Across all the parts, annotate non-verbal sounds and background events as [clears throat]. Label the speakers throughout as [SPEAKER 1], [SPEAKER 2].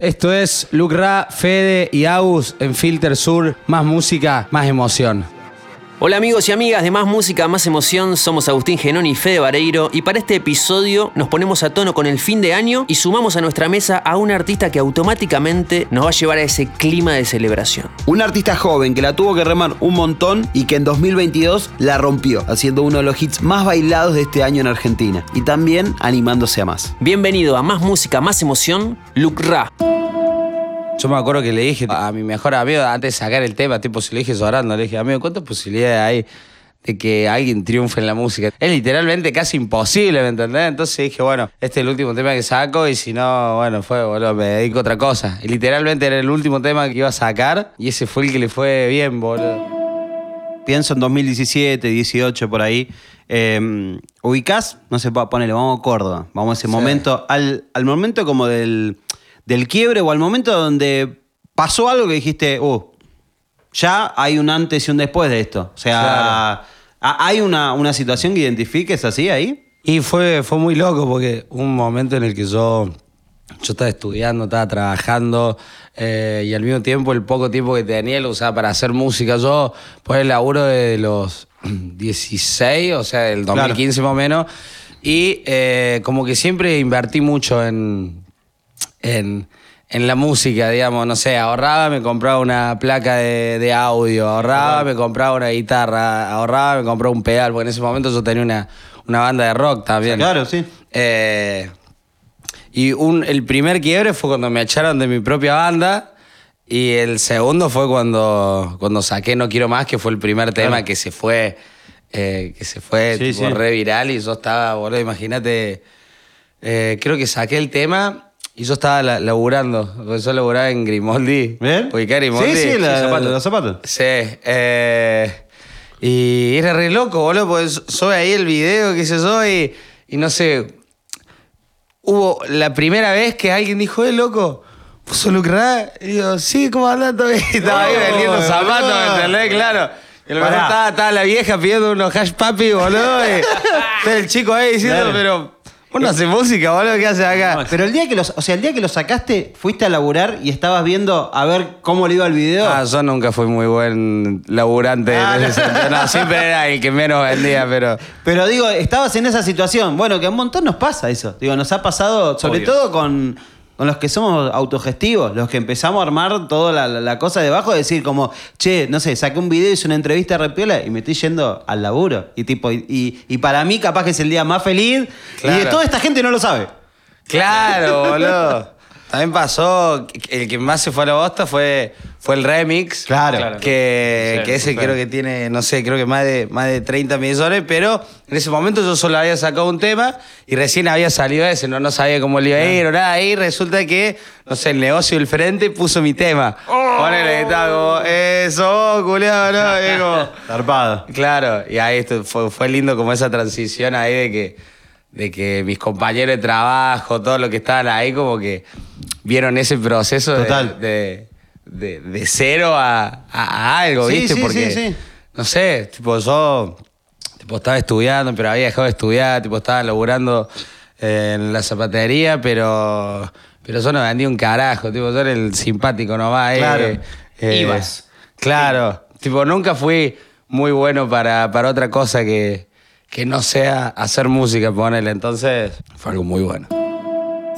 [SPEAKER 1] Esto es Lucra, Fede y Agus en Filter Sur. Más música, más emoción.
[SPEAKER 2] Hola amigos y amigas de Más Música, Más Emoción, somos Agustín Genón y Fede Vareiro y para este episodio nos ponemos a tono con el fin de año y sumamos a nuestra mesa a un artista que automáticamente nos va a llevar a ese clima de celebración.
[SPEAKER 3] Un artista joven que la tuvo que remar un montón y que en 2022 la rompió, haciendo uno de los hits más bailados de este año en Argentina y también animándose a más.
[SPEAKER 2] Bienvenido a Más Música, Más Emoción, Luc Ra.
[SPEAKER 1] Yo me acuerdo que le dije a mi mejor amigo antes de sacar el tema, tipo, si le dije llorando, le dije, amigo, ¿cuántas posibilidades hay de que alguien triunfe en la música? Es literalmente casi imposible, ¿me entendés? Entonces dije, bueno, este es el último tema que saco y si no, bueno, fue, boludo, me dedico a otra cosa. Y literalmente era el último tema que iba a sacar y ese fue el que le fue bien, boludo.
[SPEAKER 3] Pienso en 2017, 18, por ahí. Eh, ¿Ubicás? No sé, ponele, vamos a Córdoba. Vamos a ese momento, al, al momento como del del quiebre o al momento donde pasó algo que dijiste, uh, ya hay un antes y un después de esto? O sea, ¿hay una, una, situación que identifiques así ahí?
[SPEAKER 1] Y fue, fue muy loco porque un momento en el que yo, yo estaba estudiando, estaba trabajando eh, y al mismo tiempo el poco tiempo que tenía lo usaba para hacer música. Yo, pues el laburo de los [clears throat] 16, o sea, del 2015 más o menos, y eh, como que siempre invertí mucho en en, la música, digamos, no sé, ahorraba, me compraba una placa de, audio, ahorraba, me compraba una guitarra, ahorraba, me compraba un pedal, porque en ese momento yo tenía una, una banda de rock también.
[SPEAKER 3] claro, sí.
[SPEAKER 1] Eh, y un, el primer quiebre fue cuando me echaron de mi propia banda. Y el segundo fue cuando, cuando saqué No Quiero Más, que fue el primer tema que se fue, eh, que se fue re viral y yo estaba, boludo, imagínate, eh, creo que saqué el tema y yo estaba laburando, porque yo laburaba en Grimoldi.
[SPEAKER 3] ¿Bien?
[SPEAKER 1] Grimoldi.
[SPEAKER 3] Sí, sí, los zapatos.
[SPEAKER 1] Sí. Eh, y era re loco, boludo, porque soy ahí el video, qué sé yo, y, y no sé. Hubo la primera vez que alguien dijo, eh, loco, ¿puso lucrar? Y yo, sí, ¿cómo andas todavía? [laughs] estaba ahí vendiendo zapatos, ¿me entendés? Claro. Y lo estaba, estaba la vieja pidiendo unos hash papi, boludo. Y [laughs] el chico ahí diciendo, pero uno hace música, boludo, ¿qué hace acá?
[SPEAKER 3] Pero el día que los, o sea, el día que lo sacaste, fuiste a laburar y estabas viendo a ver cómo le iba el video.
[SPEAKER 1] Ah, yo nunca fui muy buen laburante ah, No, siempre era el que menos vendía, pero.
[SPEAKER 3] Pero digo, estabas en esa situación. Bueno, que a un montón nos pasa eso. Digo, nos ha pasado, sobre todo con con los que somos autogestivos, los que empezamos a armar toda la, cosa debajo, de decir como, che, no sé, saqué un video, hice una entrevista a Repiola y me estoy yendo al laburo. Y tipo, y, y para mí capaz que es el día más feliz y de toda esta gente no lo sabe.
[SPEAKER 1] Claro, boludo. También pasó, el que más se fue a la bosta fue, fue el remix.
[SPEAKER 3] Claro.
[SPEAKER 1] Que, que ese creo que tiene, no sé, creo que más de, más de 30 millones, pero en ese momento yo solo había sacado un tema y recién había salido ese, no, no sabía cómo le iba a ir o nada. Y resulta que, no sé, el negocio del frente puso mi tema. Oh. Ponele, estaba como, eso, culiado,
[SPEAKER 3] ¿no? Zarpado.
[SPEAKER 1] Claro, y ahí fue, fue lindo como esa transición ahí de que de que mis compañeros de trabajo, todos los que estaban ahí, como que vieron ese proceso De, de, cero a, algo, ¿viste? Porque, no sé, tipo, yo tipo, estaba estudiando, pero había dejado de estudiar, tipo, estaba laburando en la zapatería, pero, pero yo no vendía un carajo, tipo, yo era el simpático nomás.
[SPEAKER 3] Eh, claro.
[SPEAKER 1] Eh, Ibas. Claro, tipo, nunca fui muy bueno para, para otra cosa que que no sea hacer música, ponele. Entonces, fue algo muy bueno.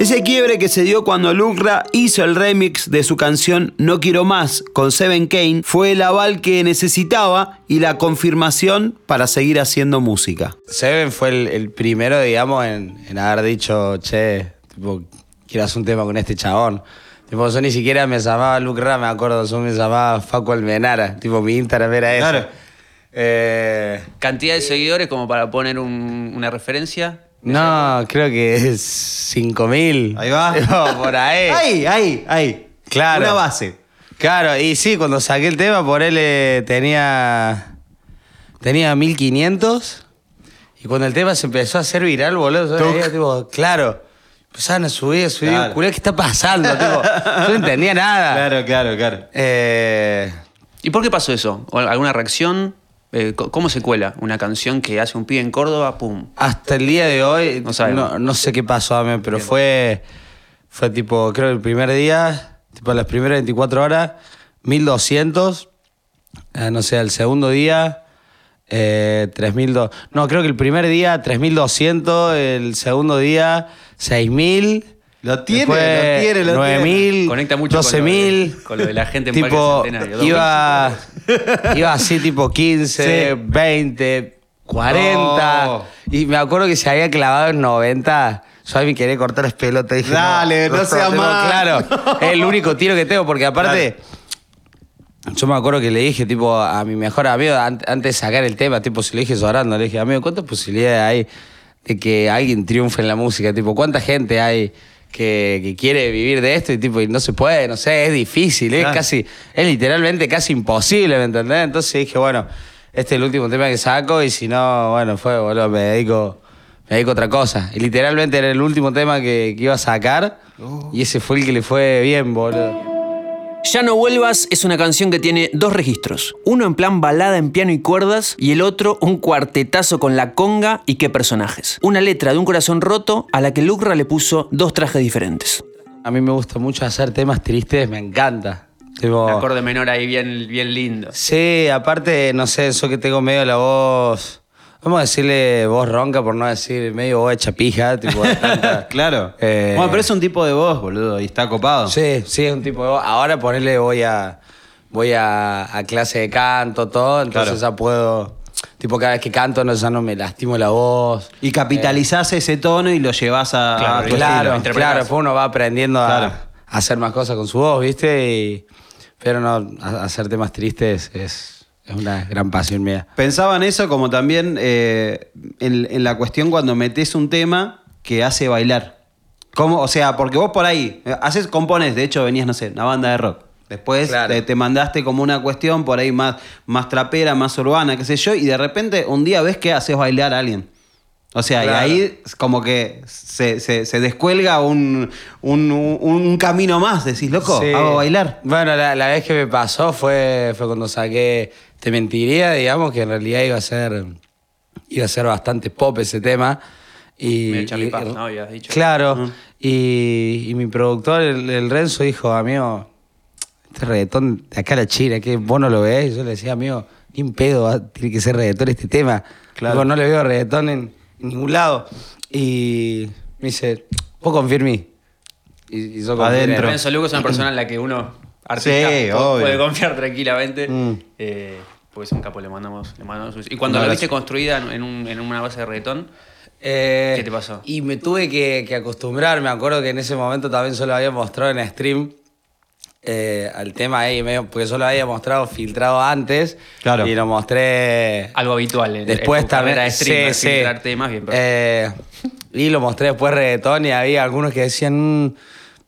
[SPEAKER 3] Ese quiebre que se dio cuando Lucra hizo el remix de su canción No Quiero Más con Seven Kane fue el aval que necesitaba y la confirmación para seguir haciendo música.
[SPEAKER 1] Seven fue el, primero, digamos, en, haber dicho, che, tipo, quiero hacer un tema con este chabón. Tipo, yo ni siquiera me llamaba Lucra, me acuerdo, yo me llamaba Facu Almenara. Tipo, mi Instagram era eso. Claro.
[SPEAKER 2] Eh, ¿Cantidad de seguidores como para poner una referencia?
[SPEAKER 1] No, creo que es 5.000.
[SPEAKER 3] Ahí va. [laughs]
[SPEAKER 1] por ahí. [laughs]
[SPEAKER 3] ahí, ahí, ahí.
[SPEAKER 1] Claro.
[SPEAKER 3] Una base.
[SPEAKER 1] Claro, y sí, cuando saqué el tema, por él eh, tenía. Tenía 1500. Y cuando el tema se empezó a hacer viral, boludo, yo tipo, claro. Empezaban a subir, a subir. Claro. ¿qué está pasando? tipo, [laughs] yo no entendía nada.
[SPEAKER 3] Claro, claro, claro.
[SPEAKER 2] Eh, ¿Y por qué pasó eso? ¿Alguna reacción? Eh, ¿Cómo se cuela una canción que hace un pibe en Córdoba? ¡Pum!
[SPEAKER 1] Hasta el día de hoy, no, no, sé qué pasó a mí, pero fue, Fue tipo, creo que el primer día, tipo las primeras 24 horas, 1200. Eh, no sé, el segundo día, eh, 3200. No, creo que el primer día 3200, el segundo día 6000.
[SPEAKER 3] Lo tiene,
[SPEAKER 1] después
[SPEAKER 3] lo tiene, lo
[SPEAKER 1] 9000,
[SPEAKER 2] Conecta mucho con lo de-
[SPEAKER 1] 12000.
[SPEAKER 2] con lo de la gente en
[SPEAKER 1] tipo,
[SPEAKER 2] Parque Centenario.
[SPEAKER 1] Iba, iba así tipo 15,
[SPEAKER 3] Sí.
[SPEAKER 1] 20, 40.
[SPEAKER 3] Oh.
[SPEAKER 1] Y me acuerdo que se había clavado en 90. Yo a mí quería cortar las pelotas. Dije,
[SPEAKER 3] Dale, no seas
[SPEAKER 1] tengo-
[SPEAKER 3] mal.
[SPEAKER 1] Claro, es el único tiro que tengo, porque aparte. Yo me acuerdo que le dije, tipo, a mi mejor amigo, an- antes de sacar el tema, tipo, se lo dije llorando, le dije, amigo, ¿cuántas posibilidades hay de que alguien triunfe en la música? Tipo, ¿cuánta gente hay que, que quiere vivir de esto? Y tipo, y no se puede, no sé, es difícil, es
[SPEAKER 3] Claro.
[SPEAKER 1] casi, es literalmente casi imposible, ¿me entendés? Entonces dije, bueno, este es el último tema que saco, y si no, bueno, fue, boludo, me dedico, me dedico a otra cosa. Y literalmente era el último tema que, que iba a sacar, y ese fue el que le fue bien, boludo.
[SPEAKER 2] Ya no vuelvas es una canción que tiene dos registros. Uno en plan balada en piano y cuerdas y el otro un cuartetazo con la conga y qué personajes. Una letra de un corazón roto a la que Lucra le puso dos trajes diferentes.
[SPEAKER 1] A mí me gusta mucho hacer temas tristes, me encanta. Tipo,
[SPEAKER 2] Acorde menor ahí bien, bien lindo.
[SPEAKER 1] Sí, aparte, no sé, eso que tengo medio la voz. Vamos a decirle voz ronca por no decir medio voz hecha pija, tipo. de tanta- [laughs]
[SPEAKER 3] Claro.
[SPEAKER 1] Eh,
[SPEAKER 3] Bueno, pero es un tipo de voz, boludo, y está copado.
[SPEAKER 1] Sí, sí, es un tipo de voz. Ahora ponerle voy a. Voy a, a clase de canto, todo, entonces
[SPEAKER 3] Claro.
[SPEAKER 1] ya puedo. Tipo, cada vez que canto no, ya no me lastimo la voz.
[SPEAKER 3] Y capitalizás ese tono y lo llevas a,
[SPEAKER 2] Claro,
[SPEAKER 3] a tu
[SPEAKER 1] Claro,
[SPEAKER 2] interpretás.
[SPEAKER 1] claro, después uno va aprendiendo a,
[SPEAKER 3] Claro.
[SPEAKER 1] a hacer más cosas con su voz, ¿viste? Y- pero no, a- hacer temas tristes es, es una gran pasión mía.
[SPEAKER 3] Pensaba en eso como también eh, en, en la cuestión cuando metes un tema que hace bailar. ¿Cómo? O sea, porque vos por ahí eh, haces, compones, de hecho venías, no sé, una banda de rock. Después
[SPEAKER 1] Claro.
[SPEAKER 3] te, te mandaste como una cuestión por ahí más, más trapera, más urbana, qué sé yo, y de repente un día ves que haces bailar a alguien. O sea,
[SPEAKER 1] Claro.
[SPEAKER 3] y ahí como que se, se- se descuelga un, un- un- un camino más. Decís, loco,
[SPEAKER 1] Sí.
[SPEAKER 3] hago bailar.
[SPEAKER 1] Bueno, la, la vez que me pasó fue, fue cuando saqué Te Mentiría, digamos, que en realidad iba a ser, iba a ser bastante pop ese tema. Y, y-
[SPEAKER 2] Puth, ¿no? Habías dicho.
[SPEAKER 1] Claro. y, y mi productor, el, el Renzo, dijo, amigo, este reggaetón de acá a la China, que vos no lo ves. Y yo le decía, amigo, ni un pedo, va- tiene que ser reggaetón este tema.
[SPEAKER 3] Claro.
[SPEAKER 1] Digo, no le veo reggaetón en, en ningún lado. Y me dice, vos confía en mí. Y, y yo él.
[SPEAKER 3] Adentro.
[SPEAKER 2] Lorenzo Lugo es una persona en la que uno, artista,
[SPEAKER 3] Sí, obvio.
[SPEAKER 2] puede confiar tranquilamente.
[SPEAKER 1] Mm.
[SPEAKER 2] Eh, porque es un capo, le mandamos, le mandamos un- Y cuando
[SPEAKER 3] Un
[SPEAKER 2] la viste construida en, un- en una base de reggaetón,
[SPEAKER 1] Eh,
[SPEAKER 2] ¿Qué te pasó?
[SPEAKER 1] Y me tuve que, que acostumbrar. Me acuerdo que en ese momento también solo había mostrado en stream eh, al tema ahí, medio- porque solo había mostrado filtrado antes.
[SPEAKER 3] Claro.
[SPEAKER 1] Y lo mostré.
[SPEAKER 2] algo habitual en,
[SPEAKER 1] después
[SPEAKER 2] en tu
[SPEAKER 1] también.
[SPEAKER 2] de streamer,
[SPEAKER 1] sí, sí.
[SPEAKER 2] filtrar temas bien. pero-
[SPEAKER 1] Eh, y lo mostré después reggaetón y había algunos que decían. "Mm,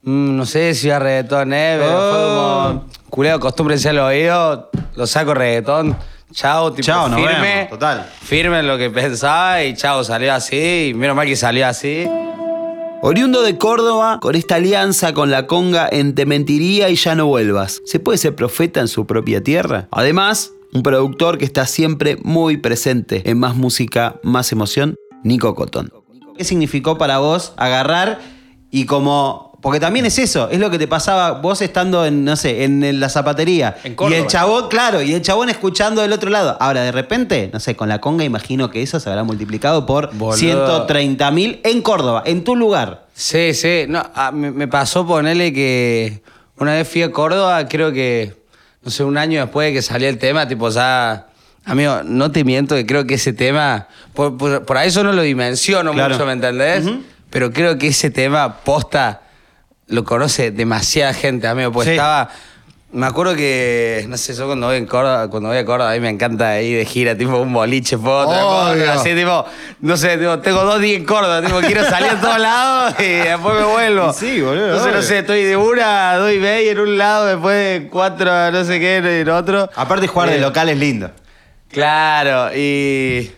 [SPEAKER 1] mm, no sé si iba reggaetón, eh, pero fue
[SPEAKER 3] Oh.
[SPEAKER 1] como. Culeo, acostúmbrense al oído, lo saco reggaetón. Chao, tipo,
[SPEAKER 3] Chao, nos
[SPEAKER 1] firme,
[SPEAKER 3] vemos, total.
[SPEAKER 1] firme en lo que pensaba y chao, salió así. Y menos mal que salió así.
[SPEAKER 4] Oriundo de Córdoba, con esta alianza con la conga en Te mentiría y ya no vuelvas. ¿Se puede ser profeta en su propia tierra? Además, un productor que está siempre muy presente en Más Música, Más Emoción, Nico Cotón.
[SPEAKER 3] ¿Qué significó para vos agarrar y como... Porque también es eso, es lo que te pasaba vos estando en, no sé, en, en la zapatería.
[SPEAKER 2] En
[SPEAKER 3] y
[SPEAKER 2] Córdoba.
[SPEAKER 3] el chabón, claro, y el chabón escuchando del otro lado. Ahora, de repente, no sé, con la conga imagino que eso se habrá multiplicado por
[SPEAKER 1] Boludo.
[SPEAKER 3] 130 mil en Córdoba, en tu lugar.
[SPEAKER 1] Sí, sí. No, ah, me, me pasó ponerle que una vez fui a Córdoba, creo que, no sé, un año después de que salió el tema, tipo ya. Amigo, no te miento que creo que ese tema. Por, por, por ahí eso no lo dimensiono
[SPEAKER 3] Claro.
[SPEAKER 1] mucho, ¿me entendés? Pero creo que ese tema posta lo conoce demasiada gente, amigo. Pues
[SPEAKER 3] Sí.
[SPEAKER 1] estaba. Me acuerdo que, no sé, yo cuando voy, en Córdoba, cuando voy a Córdoba, a mí me encanta ir de gira, tipo un boliche, foto, así, tipo, no sé, tipo, tengo dos días en Córdoba, tipo, quiero salir a todos lados y después me vuelvo. [laughs]
[SPEAKER 3] Sí, boludo,
[SPEAKER 1] Entonces, no
[SPEAKER 3] obvio.
[SPEAKER 1] sé, estoy de una, doy media en un lado, después de cuatro, no sé qué, en otro.
[SPEAKER 3] Aparte, jugar de
[SPEAKER 1] Eh,
[SPEAKER 3] local es lindo.
[SPEAKER 1] Claro, y.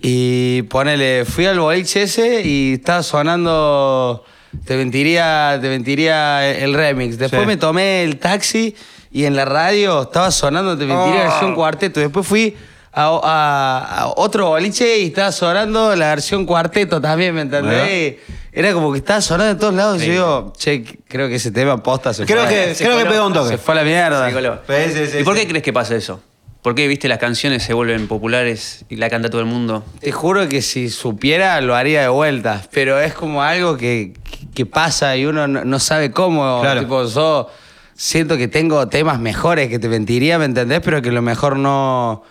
[SPEAKER 1] Y ponele, fui al boliche ese y estaba sonando. Te mentiría, te mentiría el remix. Después
[SPEAKER 3] Sí.
[SPEAKER 1] me tomé el taxi y en la radio estaba sonando Te mentiría
[SPEAKER 3] Oh.
[SPEAKER 1] versión cuarteto. Después fui a, a- a otro boliche y estaba sonando la versión cuarteto también, ¿me entendés? Era como que estaba sonando en todos lados y yo digo, che, creo que ese tema posta se
[SPEAKER 3] Creo
[SPEAKER 1] fue.
[SPEAKER 3] que,
[SPEAKER 2] se
[SPEAKER 3] creo que
[SPEAKER 2] coló.
[SPEAKER 3] pegó un toque.
[SPEAKER 1] Se fue a la mierda.
[SPEAKER 2] Se coló.
[SPEAKER 3] Sí, sí, sí,
[SPEAKER 2] ¿Y por
[SPEAKER 3] sí.
[SPEAKER 2] qué crees que pasa eso? ¿Por qué, viste, las canciones se vuelven populares y la canta todo el mundo?
[SPEAKER 1] Te juro que si supiera lo haría de vuelta, pero es como algo que, que pasa y uno no, no sabe cómo.
[SPEAKER 3] Claro.
[SPEAKER 1] Tipo, yo siento que tengo temas mejores que te mentiría, ¿me entendés? Pero que a lo mejor no,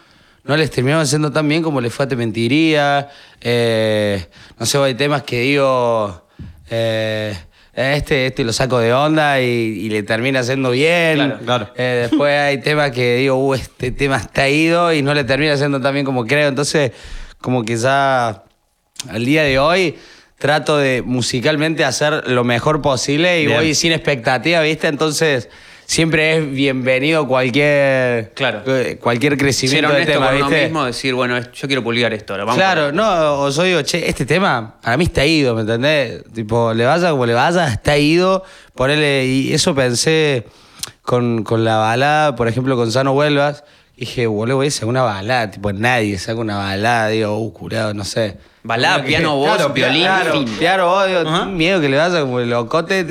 [SPEAKER 1] no les terminaron haciendo tan bien como les fue a te mentiría. Eh, no sé, hay temas que digo. eh, este, este lo saco de onda y, y le termina haciendo bien.
[SPEAKER 2] Claro,
[SPEAKER 3] claro.
[SPEAKER 1] Eh, después hay temas que digo, uh, este tema está ido y no le termina haciendo tan bien como creo. Entonces, como que ya al día de hoy trato de musicalmente hacer lo mejor posible y
[SPEAKER 3] Bien.
[SPEAKER 1] voy sin expectativa, ¿viste? Entonces, siempre es bienvenido cualquier,
[SPEAKER 2] Claro.
[SPEAKER 1] eh, cualquier
[SPEAKER 2] Ser
[SPEAKER 1] crecimiento de
[SPEAKER 2] honesto
[SPEAKER 1] tema,
[SPEAKER 2] con uno
[SPEAKER 1] ¿viste?
[SPEAKER 2] mismo, decir, bueno, yo quiero publicar esto ahora. Vamos
[SPEAKER 1] Claro, no, o yo digo, che, este tema para mí está ido, ¿me entendés? Tipo, le vaya como le vaya, está ido. Ponele, y eso pensé con, con la balada, por ejemplo, con Sano Vuelvas. Dije, boludo, voy a hacer una balada, tipo, nadie saca una balada, digo, uh, curado, no sé.
[SPEAKER 2] Balada, piano, [laughs] voz,
[SPEAKER 1] Claro,
[SPEAKER 2] violín,
[SPEAKER 1] claro,
[SPEAKER 2] fin.
[SPEAKER 3] Ajá.
[SPEAKER 1] miedo que le vaya como el locote.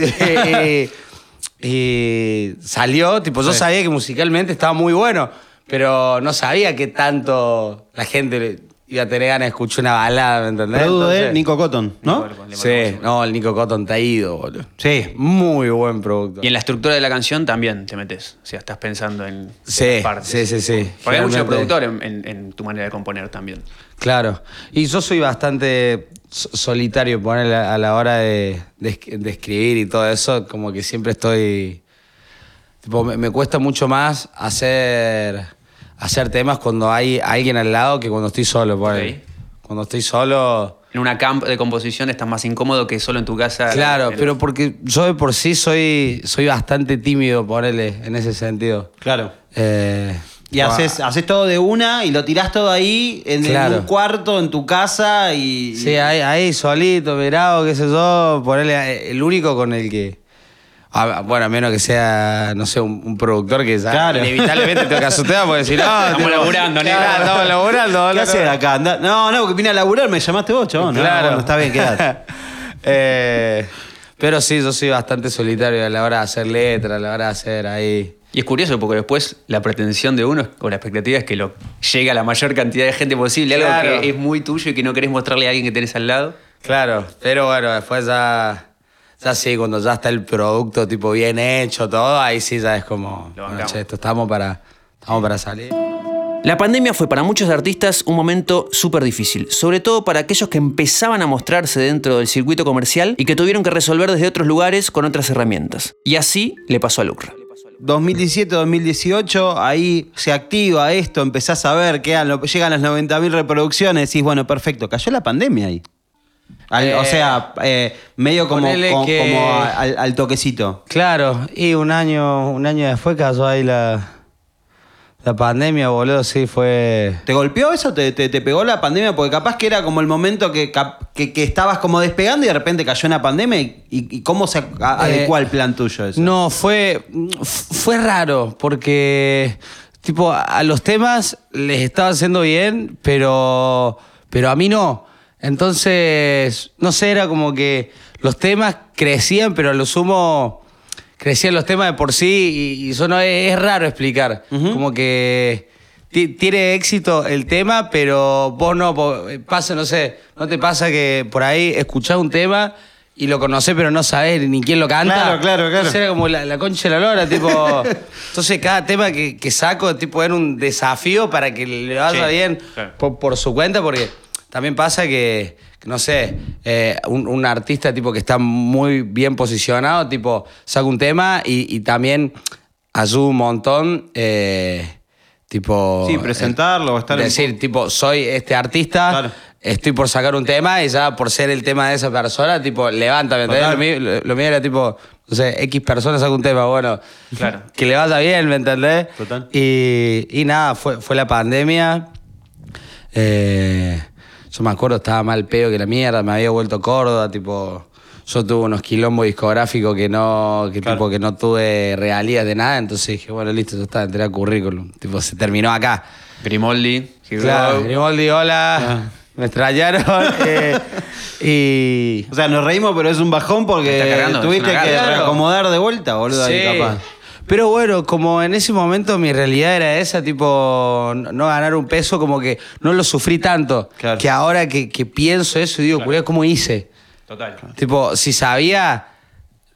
[SPEAKER 1] y, [laughs] y salió, tipo, yo
[SPEAKER 3] Sí.
[SPEAKER 1] sabía que musicalmente estaba muy bueno, pero no sabía que tanto la gente iba a de escuchar una balada, ¿me entendés?
[SPEAKER 3] Producto de
[SPEAKER 1] Entonces-
[SPEAKER 3] Nico Cotton, ¿no?
[SPEAKER 2] Nico.
[SPEAKER 1] Sí, no, el Nico Cotton está ido, boludo.
[SPEAKER 3] Sí.
[SPEAKER 1] Muy buen producto.
[SPEAKER 2] Y en la estructura de la canción también te metes. O sea, estás pensando en
[SPEAKER 1] Sí,
[SPEAKER 2] partes.
[SPEAKER 1] sí, sí, sí.
[SPEAKER 2] Porque hay mucho productor en, en- en tu manera de componer también.
[SPEAKER 1] Claro. Y yo soy bastante so- solitario poner a la hora de, de esc- de escribir y todo eso, como que siempre estoy. tipo, me, me cuesta mucho más hacer, hacer temas cuando hay alguien al lado que cuando estoy solo. ponele.
[SPEAKER 2] Ok.
[SPEAKER 1] Cuando estoy solo.
[SPEAKER 2] En una camp de composición estás más incómodo que solo en tu casa.
[SPEAKER 1] Claro, pero porque yo de por sí soy, soy bastante tímido, ponele, en ese sentido.
[SPEAKER 3] Claro.
[SPEAKER 1] Eh,
[SPEAKER 3] Y haces, haces todo de una y lo tirás todo ahí en, un cuarto, en tu casa y.
[SPEAKER 1] Sí, ahí, ahí solito, mirado, qué sé yo, ponerle eh, el único con el que. Ah, bueno, a menos que sea, no sé, un, un productor que ya
[SPEAKER 3] Claro.
[SPEAKER 1] inevitablemente que asustar porque si no.
[SPEAKER 2] Estamos
[SPEAKER 1] tipo,
[SPEAKER 2] laburando,
[SPEAKER 1] claro,
[SPEAKER 2] negro.
[SPEAKER 1] Estamos laburando,
[SPEAKER 3] ¿Qué
[SPEAKER 1] boludo.
[SPEAKER 3] haces acá? Andá- No, no, porque vine a laburar, me llamaste vos, chabón. No,
[SPEAKER 1] Claro.
[SPEAKER 3] bueno, está bien, quedate. [laughs]
[SPEAKER 1] Eh, pero sí, yo soy bastante solitario a la hora de hacer letras, a la hora de hacer ahí.
[SPEAKER 2] Y es curioso porque después la pretensión de uno o la expectativa es que lo llegue a la mayor cantidad de gente posible,
[SPEAKER 1] Claro.
[SPEAKER 2] algo que es muy tuyo y que no querés mostrarle a alguien que tenés al lado.
[SPEAKER 1] Claro, pero bueno, después ya. Ya sí, cuando ya está el producto tipo bien hecho, todo, ahí sí ya es como. Bueno, che, esto estamos para, estamos para salir.
[SPEAKER 2] La pandemia fue para muchos artistas un momento súper difícil, sobre todo para aquellos que empezaban a mostrarse dentro del circuito comercial y que tuvieron que resolver desde otros lugares con otras herramientas. Y así le pasó a Lucra.
[SPEAKER 3] 2017-2018, ahí se activa esto, empezás a ver que llegan las 90.000 reproducciones, decís, bueno, perfecto, cayó la pandemia ahí. Al- o
[SPEAKER 1] Eh,
[SPEAKER 3] sea, eh, medio como, como-
[SPEAKER 1] que-
[SPEAKER 3] como a- al, al toquecito.
[SPEAKER 1] Claro, y un año, un año después cayó ahí la, la pandemia, boludo, sí, fue...
[SPEAKER 3] ¿Te golpeó eso? ¿Te, te, te pegó la pandemia? Porque capaz que era como el momento que, que, que estabas como despegando y de repente cayó una pandemia y, cómo se a- adecuó
[SPEAKER 1] Eh,
[SPEAKER 3] al plan tuyo eso.
[SPEAKER 1] No, fue, fue raro, porque tipo, a los temas les estaba haciendo bien, pero, pero a mí no. Entonces, no sé, era como que los temas crecían, pero a lo sumo crecían los temas de por sí y, y eso no es, es raro explicar. Como que ti- tiene éxito el tema, pero vos no, po- pasa, no sé, no te pasa que por ahí escuchás un tema y lo conocés pero no sabés ni quién lo canta.
[SPEAKER 3] Claro, claro, claro.
[SPEAKER 1] Entonces era como la, la concha de la lora, tipo. Entonces cada tema que, que saco, tipo, era un desafío para que le vaya
[SPEAKER 2] Sí,
[SPEAKER 1] bien
[SPEAKER 2] claro.
[SPEAKER 1] por, por su cuenta, porque también pasa que, no sé, eh, un, un artista tipo que está muy bien posicionado, tipo, saca un tema y, y también ayuda un montón. eh, Tipo.
[SPEAKER 3] Sí, presentarlo,
[SPEAKER 1] eh,
[SPEAKER 3] estar en-
[SPEAKER 1] Decir, tipo, soy este artista,
[SPEAKER 3] Claro.
[SPEAKER 1] estoy por sacar un tema y ya por ser el tema de esa persona, tipo, levántame. Lo mío, lo- lo mío era tipo, no sé, X personas saca un tema, bueno,
[SPEAKER 2] Claro. [laughs]
[SPEAKER 1] que le vaya bien, ¿me entendés?
[SPEAKER 3] Total.
[SPEAKER 1] Y, y nada, fue, fue la pandemia. Eh, yo me acuerdo, estaba mal pedo que la mierda, me había vuelto Córdoba, tipo, yo tuve unos quilombos discográficos que no, que,
[SPEAKER 3] Claro.
[SPEAKER 1] tipo, que no tuve realías de nada, entonces dije, bueno, listo, ya está, entré a currículum, tipo, se terminó acá.
[SPEAKER 2] Grimoldi.
[SPEAKER 1] Claro, Grimaldi, hola. Me extrañaron. [laughs] eh, y.
[SPEAKER 3] O sea, nos reímos, pero es un bajón porque tuviste que
[SPEAKER 1] carga.
[SPEAKER 3] reacomodar de vuelta, boludo, ahí
[SPEAKER 1] Sí.
[SPEAKER 3] capaz.
[SPEAKER 1] Pero bueno, como en ese momento mi realidad era esa, tipo, no ganar un peso, como que no lo sufrí tanto.
[SPEAKER 3] Claro.
[SPEAKER 1] Que ahora que, que pienso eso, digo, claro. ¿cómo hice?
[SPEAKER 2] Total.
[SPEAKER 1] Tipo, si sabía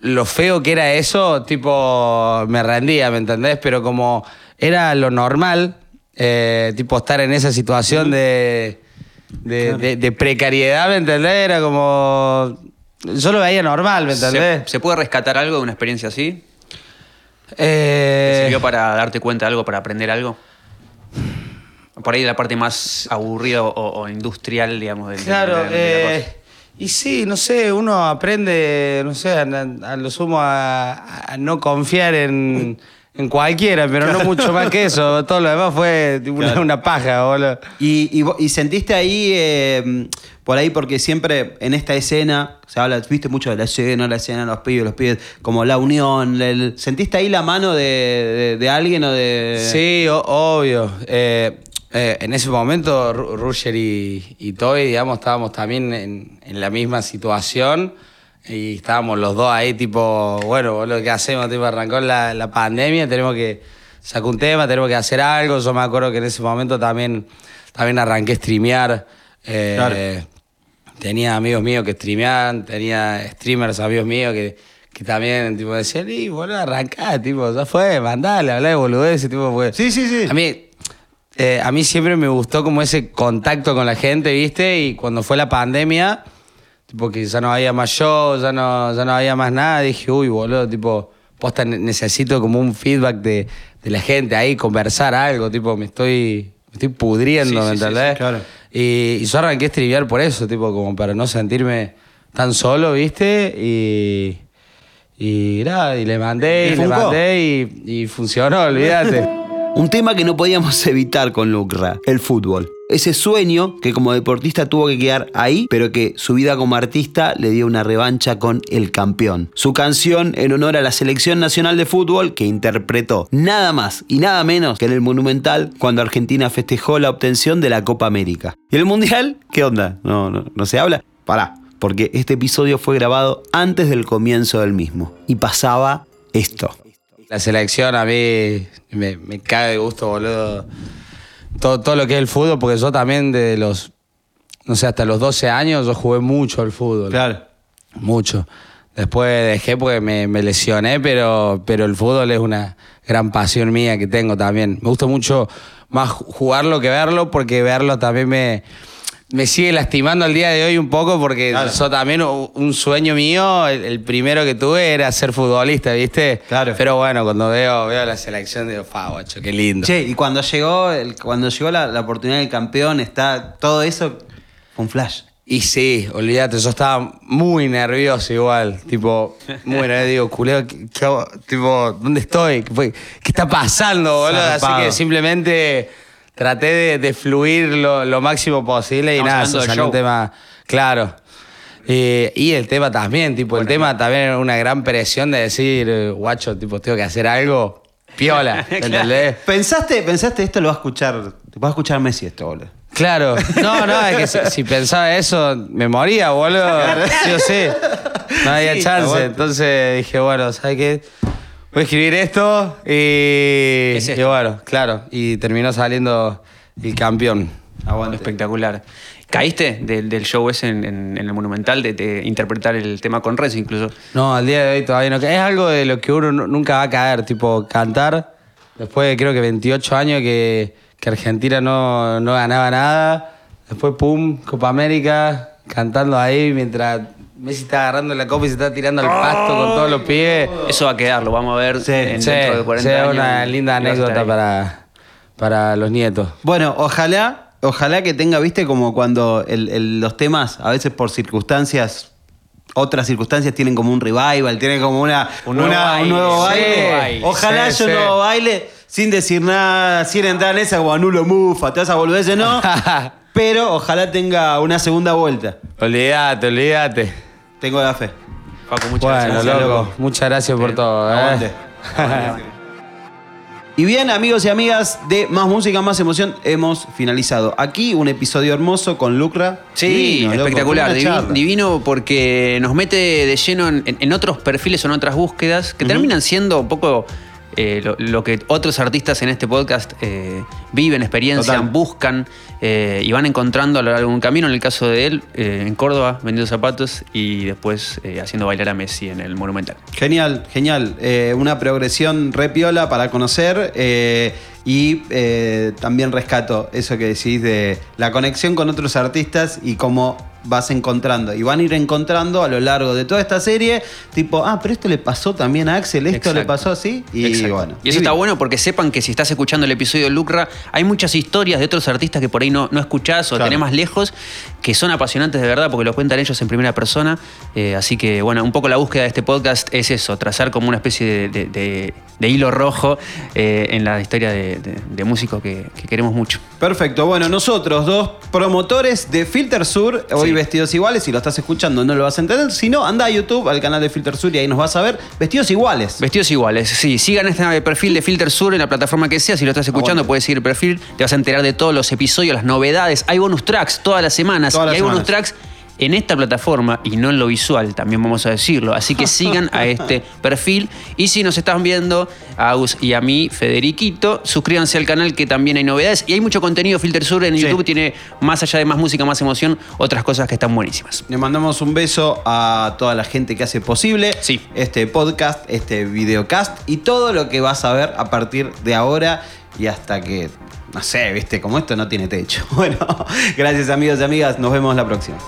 [SPEAKER 1] lo feo que era eso, tipo, me rendía, ¿me entendés? Pero como era lo normal, eh, tipo, estar en esa situación de, de, de- de precariedad, ¿me entendés? Era como... Yo lo veía normal, ¿me entendés?
[SPEAKER 2] ¿Se, se puede rescatar algo de una experiencia así?
[SPEAKER 1] Eh,
[SPEAKER 2] ¿Te sirvió para darte cuenta de algo, para aprender algo? Por ahí la parte más aburrida o, o industrial, digamos, del
[SPEAKER 1] Claro,
[SPEAKER 2] de la- de la
[SPEAKER 1] eh,
[SPEAKER 2] cosa.
[SPEAKER 1] y sí, no sé, uno aprende, no sé, a, a lo sumo a, a no confiar en, [laughs] en cualquiera, pero no mucho más que eso. [laughs] Todo lo demás fue una,
[SPEAKER 3] Claro.
[SPEAKER 1] una paja, boludo.
[SPEAKER 3] Y, y y sentiste ahí, eh, por ahí, porque siempre en esta escena, se habla, viste mucho de la escena, la escena, los pibes, los pibes, como la unión. el- ¿Sentiste ahí la mano de, de- de alguien o de...?
[SPEAKER 1] Sí, o- obvio. Eh, eh, en ese momento, Ru- Rusher y, y Toy, digamos, estábamos también en, en la misma situación. Y estábamos los dos ahí, tipo, bueno, boludo, ¿qué hacemos? Tipo, arrancó la, la pandemia, tenemos que sacar un tema, tenemos que hacer algo. Yo me acuerdo que en ese momento también, también arranqué a streamear. Eh,
[SPEAKER 3] Claro.
[SPEAKER 1] Tenía amigos míos que streameaban, tenía streamers amigos míos que, que también tipo, decían, y boludo, arrancá, tipo, ya fue, mandale, hablá de boludeces, tipo, fue.
[SPEAKER 3] Sí, sí, sí.
[SPEAKER 1] A mí, eh, a mí siempre me gustó como ese contacto con la gente, ¿viste? Y cuando fue la pandemia, tipo que ya no había más shows, ya no, ya no había más nada, dije, uy, boludo, tipo, posta, ne- necesito como un feedback de, de la gente ahí, conversar algo, tipo, me estoy, me estoy pudriendo,
[SPEAKER 3] Sí,
[SPEAKER 1] ¿me
[SPEAKER 3] sí, sí,
[SPEAKER 1] entendés?
[SPEAKER 3] sí, claro.
[SPEAKER 1] Y, y yo arranqué a estribiar por eso, tipo, como para no sentirme tan solo, ¿viste? Y, y nada, y le mandé,
[SPEAKER 3] ¿Y
[SPEAKER 1] y, le mandé y, y funcionó, olvídate.
[SPEAKER 4] Un tema que no podíamos evitar con Lucra, el fútbol. Ese sueño que como deportista tuvo que quedar ahí, pero que su vida como artista le dio una revancha con El Campeón. Su canción en honor a la Selección Nacional de Fútbol que interpretó nada más y nada menos que en el Monumental cuando Argentina festejó la obtención de la Copa América. ¿Y el Mundial? ¿Qué onda? ¿No, no, no se habla? Pará, porque este episodio fue grabado antes del comienzo del mismo. Y pasaba esto.
[SPEAKER 1] La selección a mí me, me caga de gusto, boludo. Todo, todo lo que es el fútbol, porque yo también de los, no sé, hasta los 12 años yo jugué mucho al fútbol.
[SPEAKER 3] Claro.
[SPEAKER 1] Mucho. Después dejé porque me, me lesioné, pero, pero el fútbol es una gran pasión mía que tengo también. Me gusta mucho más jugarlo que verlo, porque verlo también me, me sigue lastimando al día de hoy un poco, porque
[SPEAKER 3] Claro.
[SPEAKER 1] yo también un sueño mío, el, el primero que tuve era ser futbolista, ¿viste?
[SPEAKER 3] Claro.
[SPEAKER 1] Pero bueno, cuando veo, veo la selección digo, fa, guacho, qué lindo.
[SPEAKER 3] Che, y cuando llegó, el- cuando llegó la, la oportunidad del campeón, está todo eso un flash.
[SPEAKER 1] Y sí, olvídate, yo estaba muy nervioso igual. Tipo, muy nervioso. Digo, culeo, ¿qué, tipo, ¿dónde estoy? ¿Qué, está pasando, boludo? Así que simplemente traté de, de fluir lo, lo máximo posible y
[SPEAKER 2] Estamos
[SPEAKER 1] nada, eso salió un tema. Claro. Y el tema también, tipo, el tema también era una gran presión de decir, eh, guacho, tipo, tengo que hacer algo piola, [laughs] ¿entendés?
[SPEAKER 3] ¿Pensaste, pensaste esto lo va a escuchar, te va a escuchar Messi esto, boludo?
[SPEAKER 1] Claro, no, no, es que si, si pensaba eso, me moría, boludo. [laughs] Sí o sí. No había
[SPEAKER 3] Sí,
[SPEAKER 1] chance. Entonces dije, bueno, ¿sabes qué? Voy a escribir esto y.
[SPEAKER 2] es
[SPEAKER 1] y bueno, claro. Y terminó saliendo el campeón.
[SPEAKER 3] Aguante.
[SPEAKER 2] Espectacular. ¿Caíste del, del show ese en, en- en el Monumental de, de interpretar el tema con Rez incluso?
[SPEAKER 1] No, al día de hoy todavía no. Es algo de lo que uno nu- nunca va a caer, tipo cantar. Después de creo que 28 años que, que Argentina no, no ganaba nada. Después, pum, Copa América, cantando ahí mientras Messi está agarrando la copa y se está tirando al pasto con todos los pibes.
[SPEAKER 2] Eso va a quedar, lo vamos a ver
[SPEAKER 3] Sí,
[SPEAKER 2] en,
[SPEAKER 1] Sí,
[SPEAKER 2] dentro de 40
[SPEAKER 1] sí,
[SPEAKER 2] años.
[SPEAKER 1] una linda anécdota para, para los nietos.
[SPEAKER 3] Bueno, ojalá, ojalá que tenga, viste, como cuando el- el- los temas, a veces por circunstancias, otras circunstancias tienen como un revival, tienen como una,
[SPEAKER 2] Un nuevo
[SPEAKER 3] una-
[SPEAKER 2] baile,
[SPEAKER 3] un nuevo
[SPEAKER 2] sí,
[SPEAKER 3] baile. Ojalá
[SPEAKER 1] Sí,
[SPEAKER 3] haya un
[SPEAKER 1] sí.
[SPEAKER 3] nuevo baile sin decir nada, sin entrar en esa como anulo mufa, te vas a volver ese no. [laughs] pero ojalá tenga una segunda vuelta.
[SPEAKER 1] olvídate, olvídate.
[SPEAKER 3] Tengo la fe.
[SPEAKER 2] Paco, muchas
[SPEAKER 1] Bueno,
[SPEAKER 2] gracias.
[SPEAKER 3] gracias,
[SPEAKER 1] loco, muchas gracias por todo. ¿eh?
[SPEAKER 3] Aguante. [laughs] Y bien, amigos y amigas de Más Música, Más Emoción, hemos finalizado. Aquí un episodio hermoso con Lucra.
[SPEAKER 2] Sí,
[SPEAKER 3] Divino,
[SPEAKER 2] espectacular, divino porque nos mete de lleno en, en otros perfiles o en otras búsquedas que terminan siendo un poco eh, lo, lo que otros artistas en este podcast eh, viven, experiencian,
[SPEAKER 3] Total.
[SPEAKER 2] buscan eh, y van encontrando a lo largo de un camino. En el caso de él, en Córdoba, vendiendo zapatos y después haciendo bailar a Messi en el Monumental.
[SPEAKER 3] Genial, genial. Una progresión re piola para conocer y eh, también rescato eso que decís de la conexión con otros artistas y cómo vas encontrando. Y van a ir encontrando a lo largo de toda esta serie, tipo, ah, pero esto le pasó también a Axel, esto le pasó así. Y
[SPEAKER 2] Exacto.
[SPEAKER 3] bueno.
[SPEAKER 2] Y eso está bueno porque sepan que si estás escuchando el episodio de Lucra, hay muchas historias de otros artistas que por ahí no, no escuchás o
[SPEAKER 3] Claro.
[SPEAKER 2] tenés más lejos, que son apasionantes de verdad porque lo cuentan ellos en primera persona. Eh, así que, bueno, un poco la búsqueda de este podcast es eso, trazar como una especie de, de- de- de hilo rojo eh, en la historia de, músicos que, que queremos mucho.
[SPEAKER 3] Perfecto, bueno, nosotros dos promotores de Filter Sur, hoy
[SPEAKER 2] Sí.
[SPEAKER 3] Vestidos iguales, si lo estás escuchando no lo vas a entender, si no, anda a YouTube, al canal de Filter Sur y ahí nos vas a ver vestidos iguales.
[SPEAKER 2] Vestidos iguales, sí. Sigan este perfil de Filter Sur en la plataforma que sea. Si lo estás escuchando,
[SPEAKER 3] bueno.
[SPEAKER 2] puedes seguir el perfil. Te vas a enterar de todos los episodios, las novedades. Hay bonus tracks todas las semanas.
[SPEAKER 3] Todas las
[SPEAKER 2] y hay bonus tracks en esta plataforma y no en lo visual, también vamos a decirlo. Así que sigan a este [laughs] perfil. Y si nos están viendo, a Agus y a mí, Federiquito, suscríbanse al canal que también hay novedades. Y hay mucho contenido Filter Sur en
[SPEAKER 3] Sí.
[SPEAKER 2] YouTube. Tiene más allá de más música, más emoción, otras cosas que están buenísimas.
[SPEAKER 3] Le mandamos un beso a toda la gente que hace posible
[SPEAKER 2] Sí.
[SPEAKER 3] este podcast, este videocast y todo lo que vas a ver a partir de ahora y hasta que, no sé, viste, como esto no tiene techo. [laughs] Bueno, [laughs] gracias amigos y amigas, nos vemos la próxima.